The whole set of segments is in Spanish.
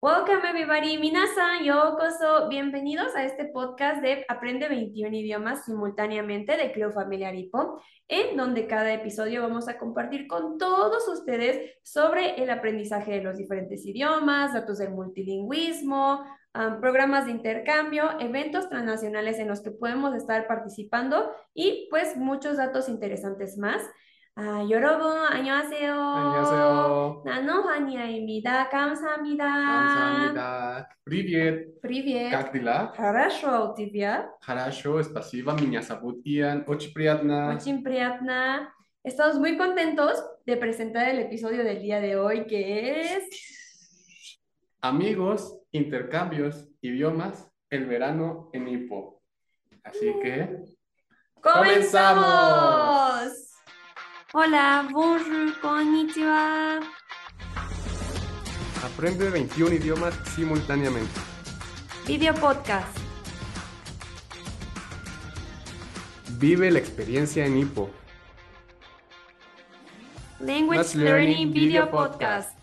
Welcome everybody, minasan, yokoso, bienvenidos a este podcast de Aprende 21 idiomas simultáneamente de Club Familiar Hipo, en donde cada episodio vamos a compartir con todos ustedes sobre el aprendizaje de los diferentes idiomas, datos del multilingüismo, um, programas de intercambio, eventos transnacionales en los que podemos estar participando y pues muchos datos interesantes más. 아, 여러분, 안녕하세요. 안녕하세요. 나는 환희아입니다. 감사합니다. 감사합니다. Привет. Привет. Как дела? Хорошо, у тебя? Хорошо, спасибо. Меня зовут Ian. Очень приятно. Очень приятно. Estamos muy contentos de presentar el episodio del día de hoy, que es... Amigos, intercambios, idiomas, el verano en Ipo. Así que... ¡Comenzamos! Hola, bonjour, konnichiwa. Aprende 21 idiomas simultáneamente. Video podcast. Vive la experiencia en Ipo. Language Learning Learning Video Video Podcast.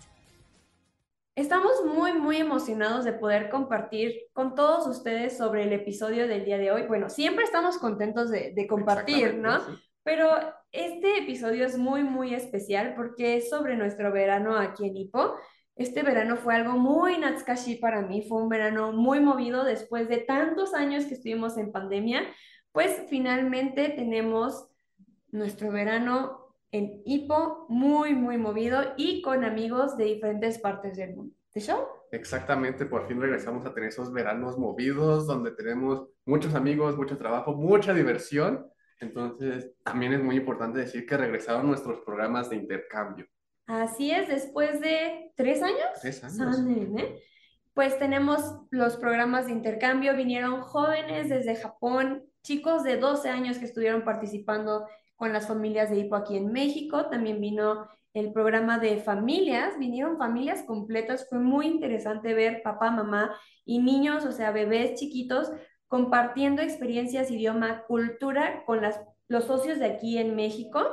Estamos muy, muy emocionados de poder compartir con todos ustedes sobre el episodio del día de hoy. Bueno, siempre estamos contentos de, de compartir, ¿no? Sí. Pero este episodio es muy, muy especial porque es sobre nuestro verano aquí en Ipo. Este verano fue algo muy Natsukashi para mí, fue un verano muy movido después de tantos años que estuvimos en pandemia, pues finalmente tenemos nuestro verano en Ipo muy, muy movido y con amigos de diferentes partes del mundo. ¿De show? Exactamente, por fin regresamos a tener esos veranos movidos donde tenemos muchos amigos, mucho trabajo, mucha diversión. Entonces, también es muy importante decir que regresaron nuestros programas de intercambio. Así es, después de tres años. Tres años. Sanen, ¿eh? Pues tenemos los programas de intercambio, vinieron jóvenes desde Japón, chicos de 12 años que estuvieron participando con las familias de Ipo aquí en México, también vino el programa de familias, vinieron familias completas, fue muy interesante ver papá, mamá y niños, o sea, bebés chiquitos, compartiendo experiencias, idioma, cultura con los socios de aquí en México.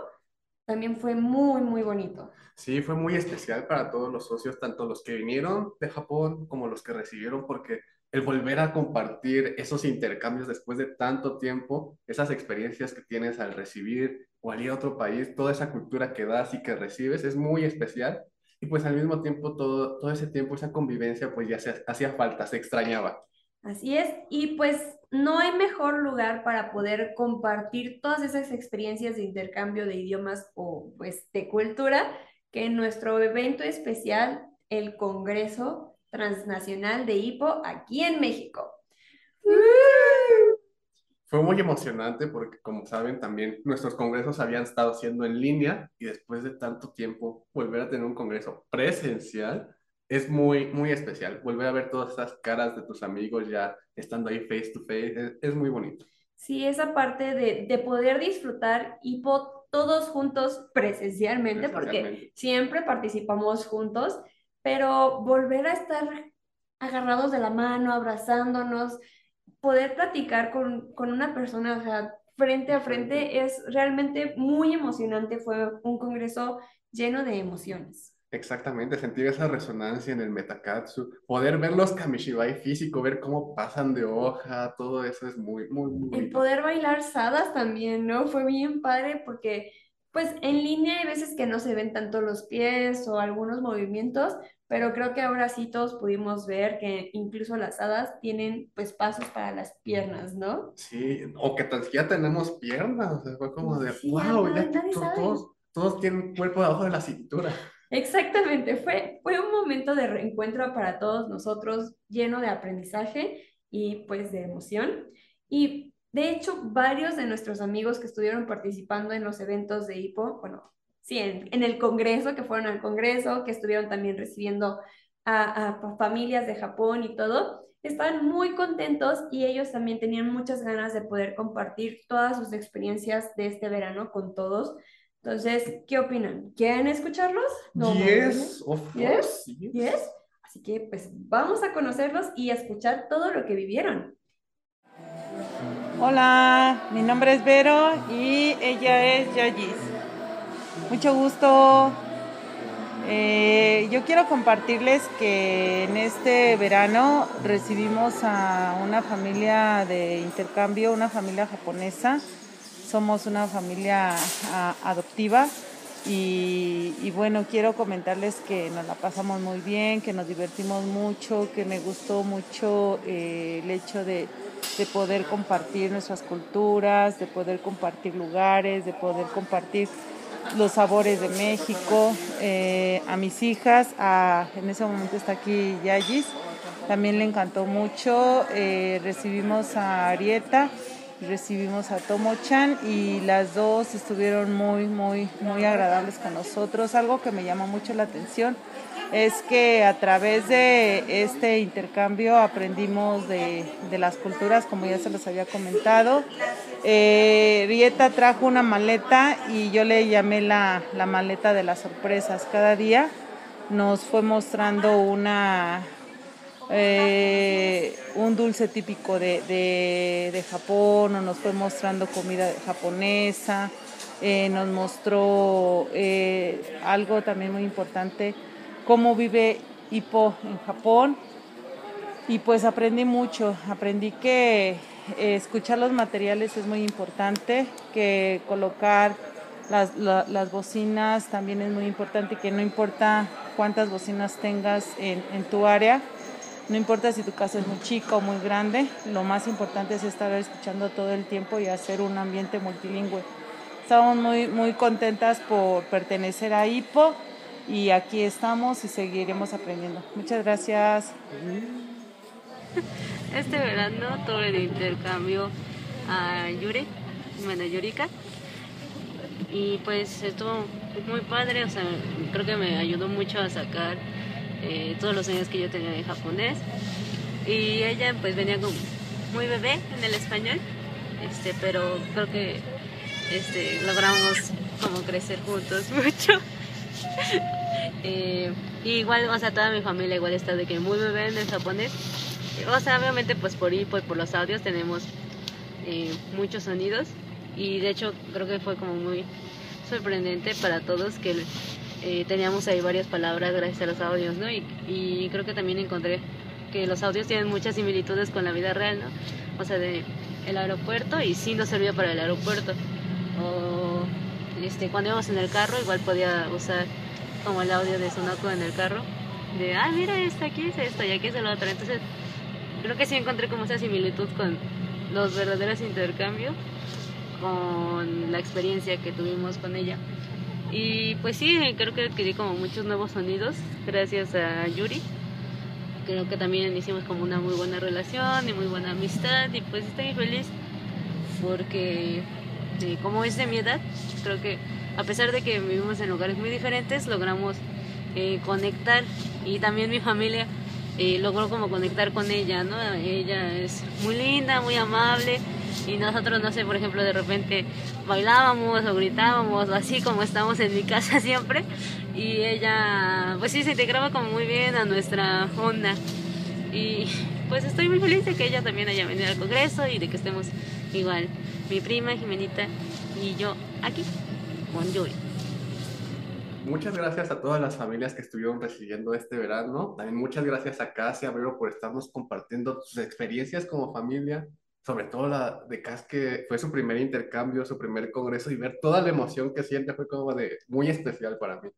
También fue muy, muy bonito. Sí, fue muy especial para todos los socios, tanto los que vinieron de Japón como los que recibieron, porque el volver a compartir esos intercambios después de tanto tiempo, esas experiencias que tienes al recibir o al ir a otro país, toda esa cultura que das y que recibes es muy especial. Y pues al mismo tiempo todo, todo ese tiempo, esa convivencia, pues ya hacía falta, se extrañaba. Así es, y pues no hay mejor lugar para poder compartir todas esas experiencias de intercambio de idiomas o pues de cultura que en nuestro evento especial, el Congreso Transnacional de Hipo aquí en México. Fue muy emocionante porque, como saben, también nuestros congresos habían estado siendo en línea y después de tanto tiempo volver a tener un congreso presencial es muy, muy especial. Volver a ver todas esas caras de tus amigos ya estando ahí face to face es, es muy bonito. Sí, esa parte de, de poder disfrutar Hipo todos juntos presencialmente, porque siempre participamos juntos, pero volver a estar agarrados de la mano, abrazándonos, poder platicar con, con una persona, o sea, frente a frente, es realmente muy emocionante. Fue un congreso lleno de emociones. Exactamente, sentir esa resonancia en el Metakatsu, poder ver los Kamishibai físico, ver cómo pasan de hoja, todo eso es muy, muy, muy El poder bailar sadas también, ¿no? Fue bien padre porque, pues, en línea hay veces que no se ven tanto los pies o algunos movimientos, pero creo que ahora sí todos pudimos ver que incluso las hadas tienen, pues, pasos para las piernas, ¿no? Sí, o que tan siquiera tenemos piernas, o sea, fue como de, Sí, wow, ya sabe. todos, todos tienen cuerpo debajo de la cintura. Exactamente, fue, fue un momento de reencuentro para todos nosotros, lleno de aprendizaje y pues de emoción. Y de hecho, varios de nuestros amigos que estuvieron participando en los eventos de HIPO, bueno, sí, en, el Congreso, que fueron al Congreso, que estuvieron también recibiendo a, a familias de Japón y todo, estaban muy contentos y ellos también tenían muchas ganas de poder compartir todas sus experiencias de este verano con todos. Entonces, ¿qué opinan? ¿Quieren escucharlos? No, Yes, of Yes, course, yes. Yes. Así que pues vamos a conocerlos y a escuchar todo lo que vivieron. Hola, mi nombre es Vero y ella es Yayis. Mucho gusto. Eh, yo quiero compartirles que en este verano recibimos a una familia de intercambio, una familia japonesa. Somos una familia adoptiva y, bueno, quiero comentarles que nos la pasamos muy bien, que nos divertimos mucho, que me gustó mucho eh, el hecho de, poder compartir nuestras culturas, de poder compartir lugares, de poder compartir los sabores de México. Eh, a mis hijas, en ese momento está aquí Yayis, también le encantó mucho. Eh, recibimos a Arieta recibimos a Tomo-chan y las dos estuvieron muy, muy, muy agradables con nosotros. Algo que me llama mucho la atención es que a través de este intercambio aprendimos de, las culturas, como ya se los había comentado. Eh, Rieta trajo una maleta y yo le llamé la, la maleta de las sorpresas. Cada día nos fue mostrando una, eh, un dulce típico de, de, Japón, o nos fue mostrando comida japonesa, eh, nos mostró eh, algo también muy importante, cómo vive Hippo en Japón. Y pues aprendí mucho, aprendí que escuchar los materiales es muy importante, que colocar las, las, bocinas también es muy importante, que no importa cuántas bocinas tengas en, en tu área, no importa si tu casa es muy chica o muy grande, lo más importante es estar escuchando todo el tiempo y hacer un ambiente multilingüe. Estamos muy, muy contentas por pertenecer a HIPO y aquí estamos y seguiremos aprendiendo. Muchas gracias. Este verano tuve el intercambio a Yuri, bueno, Yurika, y pues estuvo muy padre, o sea, creo que me ayudó mucho a sacar eh, todos los años que yo tenía de japonés. Y ella pues venía como muy bebé en el español, este, pero creo que este, logramos como crecer juntos mucho. eh, igual, o sea, toda mi familia igual está de que muy bebé en el japonés. O sea, obviamente pues por ahí, pues por los audios tenemos eh, muchos sonidos y de hecho creo que fue como muy sorprendente para todos que eh, teníamos ahí varias palabras gracias a los audios, ¿no? Y, creo que también encontré que los audios tienen muchas similitudes con la vida real, ¿no? O sea, de el aeropuerto y sí nos servía para el aeropuerto. O este, cuando íbamos en el carro, igual podía usar como el audio de Sonoko en el carro, de, ah, mira, esto aquí es esto y aquí es el otro. Entonces, creo que sí encontré como esa similitud con los verdaderos intercambios, con la experiencia que tuvimos con ella. Y pues sí, creo que adquirí como muchos nuevos sonidos gracias a Yuri. Creo que también hicimos como una muy buena relación y muy buena amistad y pues estoy feliz porque eh, como es de mi edad, creo que a pesar de que vivimos en lugares muy diferentes, logramos eh, conectar y también mi familia eh, logró como conectar con ella, ¿no? Ella es muy linda, muy amable y nosotros, no sé, por ejemplo, de repente bailábamos o gritábamos o así como estamos en mi casa siempre y ella, pues sí, se integraba como muy bien a nuestra onda y pues estoy muy feliz de que ella también haya venido al Congreso y de que estemos igual, mi prima Jimenita y yo aquí con Yuri. Muchas gracias a todas las familias que estuvieron recibiendo este verano. También muchas gracias a Casi Abrero por estarnos compartiendo sus experiencias como familia, sobre todo la de Cas, que fue su primer intercambio, su primer congreso, y ver toda la emoción que siente fue como de muy especial para mí.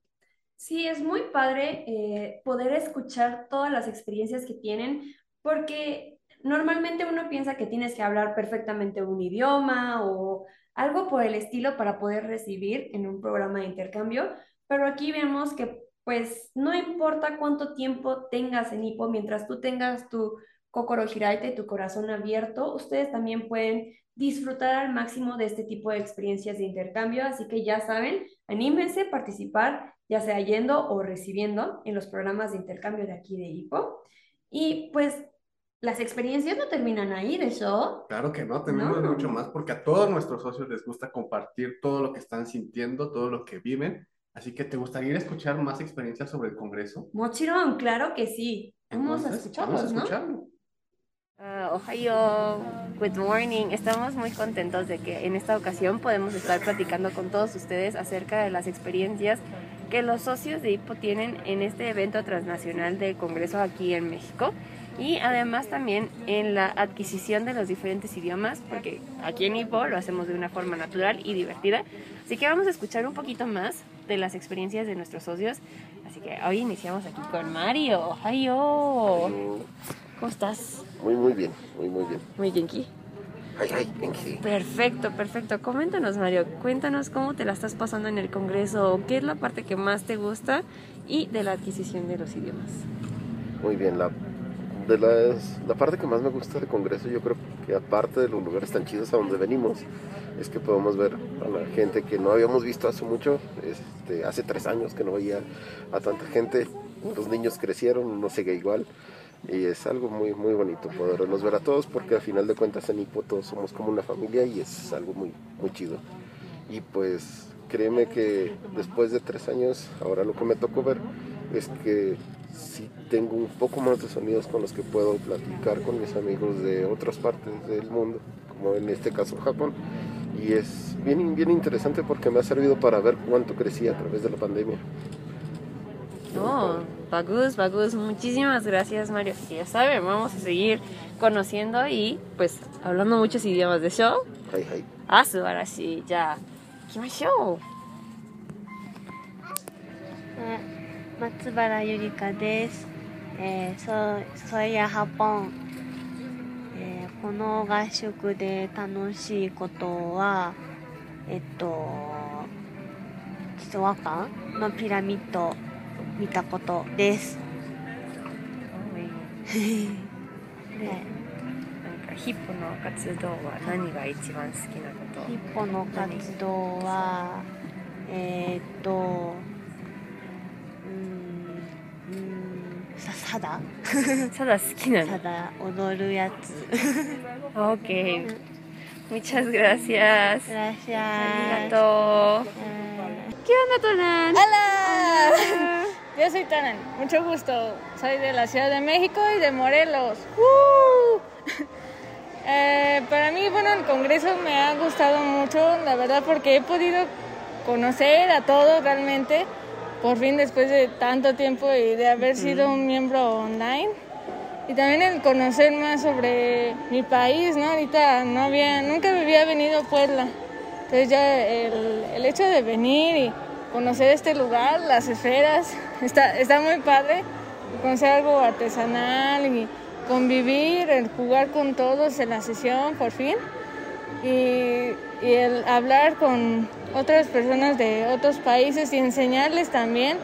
Sí, es muy padre eh, poder escuchar todas las experiencias que tienen, porque normalmente uno piensa que tienes que hablar perfectamente un idioma o algo por el estilo para poder recibir en un programa de intercambio, pero aquí vemos que pues no importa cuánto tiempo tengas en hipo, mientras tú tengas tu Kokoro Hiraite, tu corazón abierto, ustedes también pueden disfrutar al máximo de este tipo de experiencias de intercambio, así que ya saben, anímense a participar, ya sea yendo o recibiendo en los programas de intercambio de aquí de IPO. Y pues las experiencias no terminan ahí, de eso. Claro que no, tenemos mucho más porque a todos nuestros socios les gusta compartir todo lo que están sintiendo, todo lo que viven. Así que, ¿te gustaría escuchar más experiencias sobre el Congreso? Mochiro, claro que sí. Vamos a escucharlos, vamos a escucharlo. Uh, Ohio, good morning. Estamos muy contentos de que en esta ocasión podemos estar platicando con todos ustedes acerca de las experiencias que los socios de HIPO tienen en este evento transnacional del Congreso aquí en México y además también en la adquisición de los diferentes idiomas, porque aquí en HIPO lo hacemos de una forma natural y divertida. Así que vamos a escuchar un poquito más de las experiencias de nuestros socios. Así que hoy iniciamos aquí con Mario. ¡Hayo! ¿Cómo estás? Muy, muy bien, muy, muy bien. Muy genki. Ay, ay, Genki. Perfecto, perfecto. Coméntanos, Mario. Cuéntanos cómo te la estás pasando en el Congreso, qué es la parte que más te gusta y de la adquisición de los idiomas. Muy bien, la, de las, la parte que más me gusta del Congreso, yo creo que aparte de los lugares tan chidos a donde venimos, es que podemos ver a la gente que no habíamos visto hace mucho, este, hace tres años que no veía a tanta gente, los niños crecieron, uno sigue igual, y es algo muy, muy bonito poderlos ver a todos, porque al final de cuentas en Ipo todos somos como una familia y es algo muy, muy chido. Y pues créeme que después de tres años, ahora lo que me tocó ver es que sí tengo un poco más de sonidos con los que puedo platicar con mis amigos de otras partes del mundo, como en este caso Japón. Y es bien, bien interesante porque me ha servido para ver cuánto crecí a través de la pandemia. No, Bagus, Bagus, muchísimas gracias Mario. Y ya saben, vamos a seguir conociendo y pues hablando muchos idiomas de show. Hi, hi. あ、素晴らしい。じゃあ、行きましょ松原ゆりかです。えー、そう、ソイヤハポン。えーこの合宿で楽しいことは、えっと、実和館のピラミッドを見たことです。は いなんかヒップの活動は何が一番好きなこと？ヒッポの活動は、えー、っと、うーん、うーん、さ、さだ？ただ好きなさだ踊るやつ。Ok. Muchas gracias. Gracias. Arigato. ¿Qué onda, Tonan? ¡Hola! Yo soy Tanan, mucho gusto. Soy de la Ciudad de México y de Morelos. ¡Uh! Eh, para mí, bueno, el Congreso me ha gustado mucho, la verdad, porque he podido conocer a todos realmente, por fin después de tanto tiempo y de haber sido un miembro online. Y también el conocer más sobre mi país, ¿no? Ahorita no había, nunca me había venido a Puebla. Entonces ya el, el hecho de venir y conocer este lugar, las esferas, está, está muy padre. Conocer algo artesanal y convivir, el jugar con todos en la sesión, por fin. Y, y el hablar con otras personas de otros países y enseñarles también.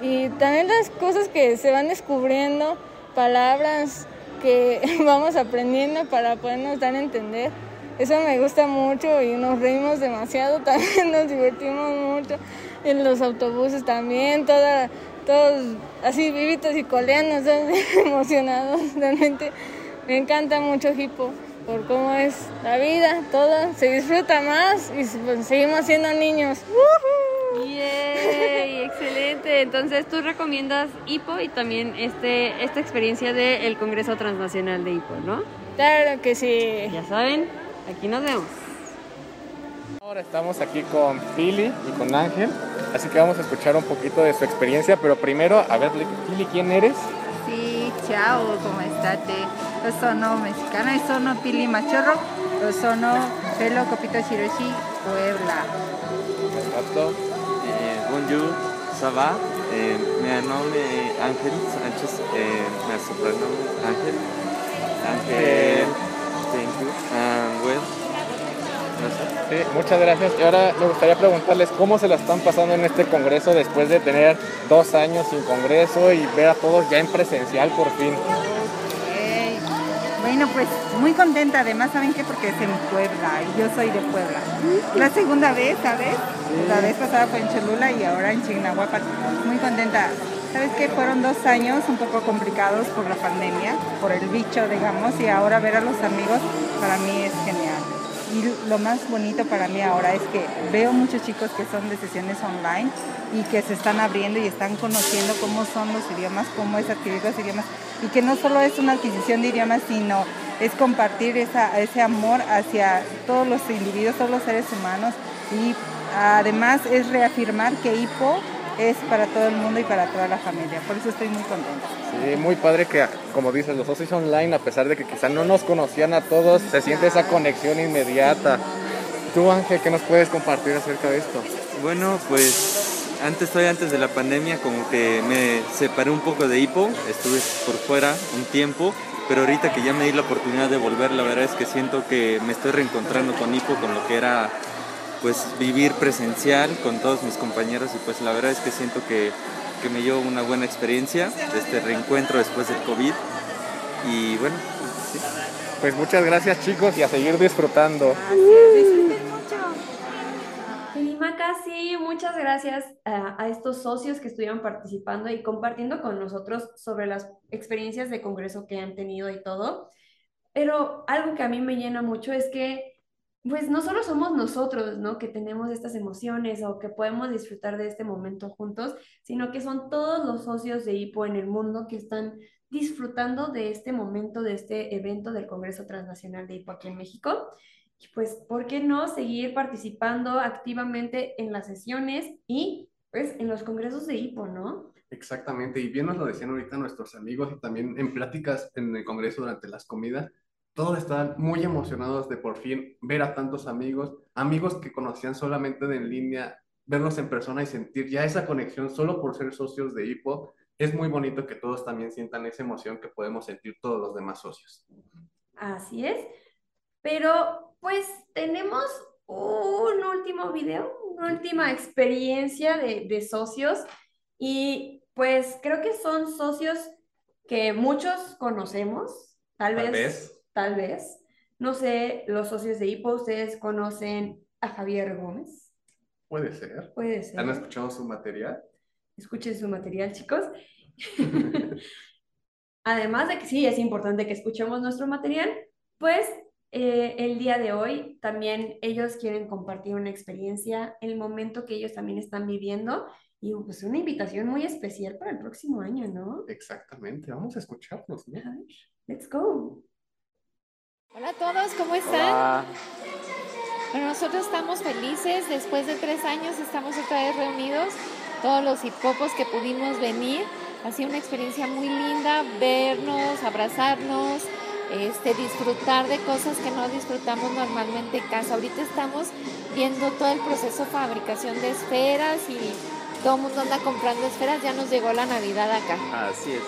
Y también las cosas que se van descubriendo, palabras que vamos aprendiendo para podernos dar a entender. Eso me gusta mucho y nos reímos demasiado, también nos divertimos mucho en los autobuses también, toda, todos así vivitos y coleanos, todos emocionados. Realmente me encanta mucho Hippo por cómo es la vida, todo se disfruta más y pues, seguimos siendo niños. ¡Woohoo! Yay, excelente. Entonces, tú recomiendas IPO y también este, esta experiencia del Congreso Transnacional de IPO, ¿no? Claro que sí. Ya saben, aquí nos vemos. Ahora estamos aquí con Pili y con Ángel, así que vamos a escuchar un poquito de su experiencia, pero primero, a ver, Pili, ¿quién eres? Sì, ciao, come state? Io sono messicana e sono Pili Machorro, io sono Pelo Copito Shiroshi, Puebla. Perfecto. Eh, bonjour, ça va? Eh, mi nome è Ángel Sánchez, eh, mi è Ángel. Ángel, thank you. And well. Sí, muchas gracias. Y ahora me gustaría preguntarles cómo se la están pasando en este congreso después de tener dos años sin congreso y ver a todos ya en presencial por fin. Bueno, pues muy contenta, además, ¿saben qué? Porque es en Puebla y yo soy de Puebla. La segunda vez, ¿sabes? La vez pasada fue en Cholula y ahora en Chignahuapan. Muy contenta. ¿Sabes qué? Fueron dos años un poco complicados por la pandemia, por el bicho, digamos, y ahora ver a los amigos para mí es genial. Y lo más bonito para mí ahora es que veo muchos chicos que son de sesiones online y que se están abriendo y están conociendo cómo son los idiomas, cómo es adquirir los idiomas. Y que no solo es una adquisición de idiomas, sino es compartir esa, ese amor hacia todos los individuos, todos los seres humanos. Y además es reafirmar que IPO es para todo el mundo y para toda la familia. Por eso estoy muy contenta. Sí, muy padre que, como dices, los socios online, a pesar de que quizá no nos conocían a todos, se siente esa conexión inmediata. Tú, Ángel, ¿qué nos puedes compartir acerca de esto? Bueno, pues antes, todavía antes de la pandemia, como que me separé un poco de hipo, estuve por fuera un tiempo, pero ahorita que ya me di la oportunidad de volver, la verdad es que siento que me estoy reencontrando con hipo, con lo que era pues vivir presencial con todos mis compañeros y pues la verdad es que siento que, que me dio una buena experiencia de este reencuentro después del COVID y bueno, sí. Pues muchas gracias chicos y a seguir disfrutando. Maca, sí, muchas gracias a, a, estos socios que estuvieron participando y compartiendo con nosotros sobre las experiencias de congreso que han tenido y todo. Pero algo que a mí me llena mucho es que, pues no solo somos nosotros, ¿no? Que tenemos estas emociones o que podemos disfrutar de este momento juntos, sino que son todos los socios de HIPO en el mundo que están disfrutando de este momento, de este evento del Congreso Transnacional de HIPO aquí en México pues, ¿por qué no seguir participando activamente en las sesiones y pues en los congresos de HIPO, ¿no? Exactamente, y bien nos lo decían ahorita nuestros amigos y también en pláticas en el congreso durante las comidas, todos estaban muy emocionados de por fin ver a tantos amigos, amigos que conocían solamente de en línea, verlos en persona y sentir ya esa conexión solo por ser socios de HIPO. Es muy bonito que todos también sientan esa emoción que podemos sentir todos los demás socios. Así es, pero pues tenemos un último video, una última experiencia de, de, socios y pues creo que son socios que muchos conocemos, tal, Tal vez, vez. Tal vez. No sé, los socios de HIPO, ustedes conocen a Javier Gómez. Puede ser. Puede ser. ¿Han escuchado su material? Escuchen su material, chicos. Además de que sí, es importante que escuchemos nuestro material, pues eh, el día de hoy también ellos quieren compartir una experiencia, el momento que ellos también están viviendo y pues una invitación muy especial para el próximo año, ¿no? Exactamente, vamos a escucharlos, ¿no? A ver, let's go. Hola a todos, ¿cómo están? Hola. Bueno, nosotros estamos felices, después de tres años estamos otra vez reunidos, todos los hipopos que pudimos venir. Ha sido una experiencia muy linda vernos, abrazarnos, este, disfrutar de cosas que no disfrutamos normalmente en casa. Ahorita estamos viendo todo el proceso de fabricación de esferas y todo el mundo anda comprando esferas, ya nos llegó la Navidad acá. Así es,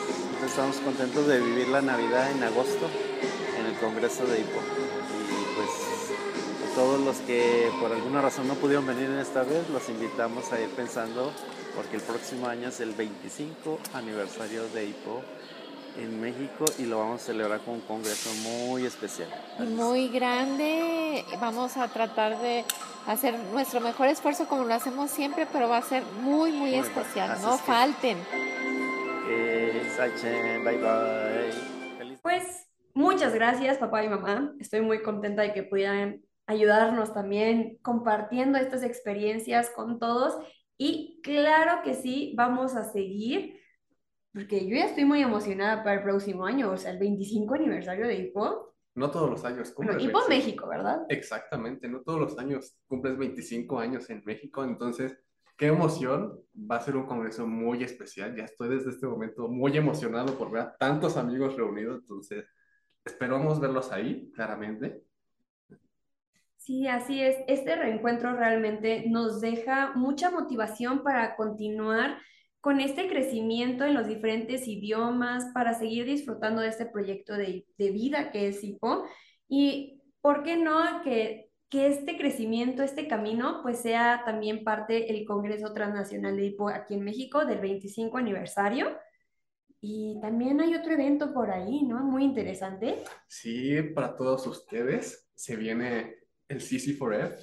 estamos contentos de vivir la Navidad en agosto Congreso de Hipo. Y pues todos los que por alguna razón no pudieron venir en esta vez, los invitamos a ir pensando porque el próximo año es el 25 aniversario de Hipo en México y lo vamos a celebrar con un congreso muy especial. Y muy grande, vamos a tratar de hacer nuestro mejor esfuerzo como lo hacemos siempre, pero va a ser muy, muy, Muy especial, no es que- falten. Eh, Sachen, bye bye. Feliz Pues muchas gracias, papá y mamá. Estoy muy contenta de que pudieran ayudarnos también compartiendo estas experiencias con todos. Y claro que sí, vamos a seguir, porque yo ya estoy muy emocionada para el próximo año, o sea, el 25 aniversario de HIPO. No todos los años Bueno, cumples. HIPO 25. México, ¿verdad? Exactamente, no todos los años cumples 25 años en México, entonces, qué emoción, va a ser un congreso muy especial, ya estoy desde este momento muy emocionado por ver a tantos amigos reunidos, entonces, esperamos verlos ahí, claramente. Sí, así es. Este reencuentro realmente nos deja mucha motivación para continuar con este crecimiento en los diferentes idiomas, para seguir disfrutando de este proyecto de, de vida que es HIPO. Y, ¿por qué no que, que este crecimiento, este camino, pues sea también parte del Congreso Transnacional de HIPO aquí en México del 25 aniversario? Y también hay otro evento por ahí, ¿no? Muy interesante. Sí, para todos ustedes, se viene el CC4F.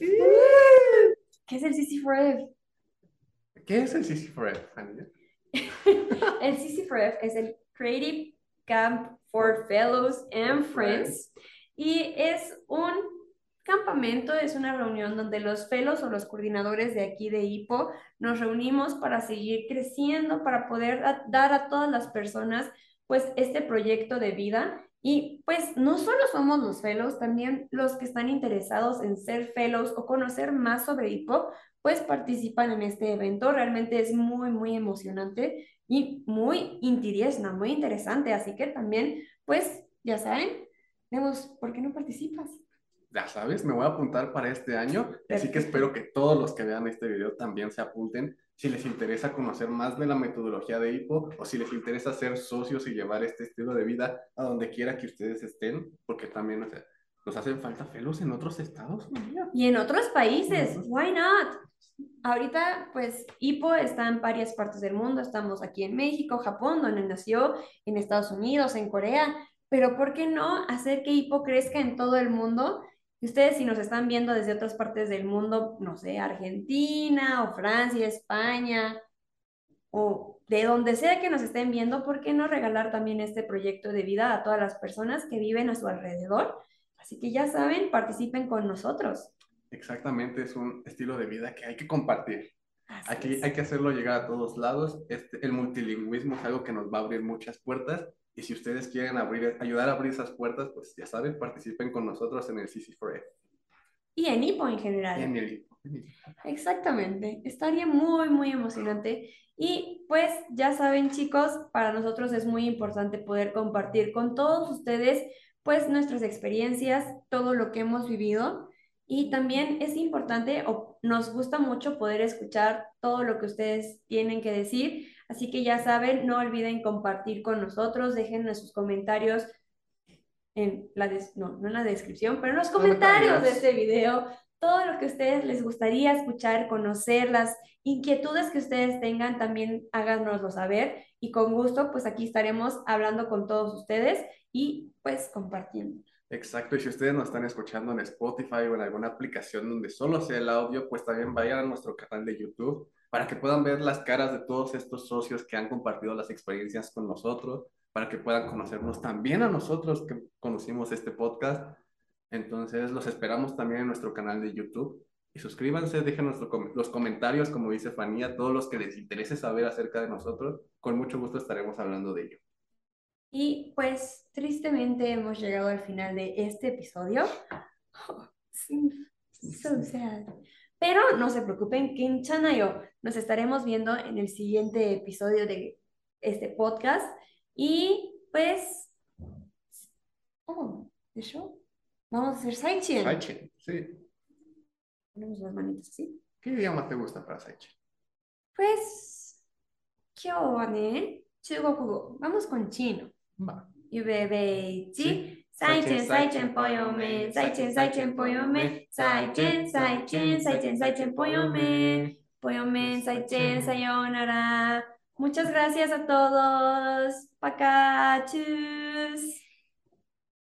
¿Qué es el CC4F? ¿Qué es el CC4F, Fanny? El CC4F es el Creative Camp for Fellows and Friends y es un campamento, es una reunión donde los fellows o los coordinadores de aquí de HIPO nos reunimos para seguir creciendo, para poder dar a todas las personas pues este proyecto de vida y pues no solo somos los fellows, también los que están interesados en ser fellows o conocer más sobre HIPO, pues participan en este evento. Realmente es muy, muy emocionante y muy intidiesna, muy interesante. Así que también, pues, ya saben, vemos, ¿por qué no participas? Ya sabes, me voy a apuntar para este año, así que espero que todos los que vean este video también se apunten si les interesa conocer más de la metodología de HIPO o si les interesa ser socios y llevar este estilo de vida a donde quiera que ustedes estén, porque también, o sea, nos hacen falta felos en otros estados. Y en otros países, why not? Ahorita, pues, HIPO está en varias partes del mundo. Estamos aquí en México, Japón, donde nació, en Estados Unidos, en Corea. Pero ¿por qué no hacer que HIPO crezca en todo el mundo? Y ustedes, si nos están viendo desde otras partes del mundo, no sé, Argentina o Francia, España, o de donde sea que nos estén viendo, ¿por qué no regalar también este proyecto de vida a todas las personas que viven a su alrededor? Así que ya saben, participen con nosotros. Exactamente, es un estilo de vida que hay que compartir. Aquí hay que hacerlo llegar a todos lados. Este, el multilingüismo es algo que nos va a abrir muchas puertas. Y si ustedes quieren abrir, ayudar a abrir esas puertas, pues ya saben, participen con nosotros en el CC4F. Y en IPO en general. En el IPO. Exactamente. Estaría muy, muy emocionante. Y pues ya saben, chicos, para nosotros es muy importante poder compartir con todos ustedes pues nuestras experiencias, todo lo que hemos vivido. Y también es importante o nos gusta mucho poder escuchar todo lo que ustedes tienen que decir. Así que ya saben, no olviden compartir con nosotros, dejen sus comentarios en la, no, no en la descripción, pero en los comentarios de este video, todo lo que a ustedes les gustaría escuchar, conocer, las inquietudes que ustedes tengan, también háganoslo saber y con gusto, pues aquí estaremos hablando con todos ustedes y pues compartiendo. Exacto, y si ustedes nos están escuchando en Spotify o en alguna aplicación donde solo sea el audio, pues también vayan a nuestro canal de YouTube para que puedan ver las caras de todos estos socios que han compartido las experiencias con nosotros, para que puedan conocernos también a nosotros que conocimos este podcast. Entonces, los esperamos también en nuestro canal de YouTube. Y suscríbanse, dejen nuestro, los comentarios, como dice Fanía, todos los que les interese saber acerca de nosotros. Con mucho gusto estaremos hablando de ello. Y pues tristemente hemos llegado al final de este episodio. so sad. Pero no se preocupen, Kinchanayo, nos estaremos viendo en el siguiente episodio de este podcast. Y pues, oh, ¿de show? Vamos a hacer Saichen. Saichen, sí. Ponemos las manitas así. ¿Qué idioma te gusta para Saichen? Pues, ¿qué Vamos con chino. Va. Y bebé, ¿sí? sí Saichen, Saichen. Saichen, Saichen. Saichen, Saichen, Saichen, Saichen, men. Saichen, Sayonara. Muchas gracias a todos. Pacachus.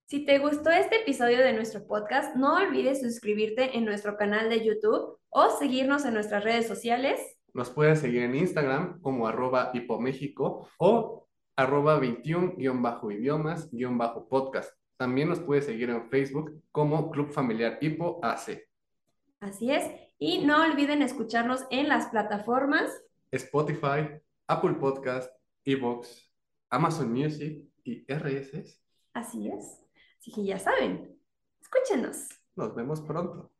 Si te gustó este episodio de nuestro podcast, no olvides suscribirte en nuestro canal de YouTube o seguirnos en nuestras redes sociales. Nos puedes seguir en Instagram como arroba hipoméxico o arroba 21-idiomas-podcast. También nos puede seguir en Facebook como Club Familiar Hipo AC. Así es. Y no olviden escucharnos en las plataformas Spotify, Apple Podcast, Evox, Amazon Music y RSS. Así es. Así que ya saben, escúchenos. Nos vemos pronto.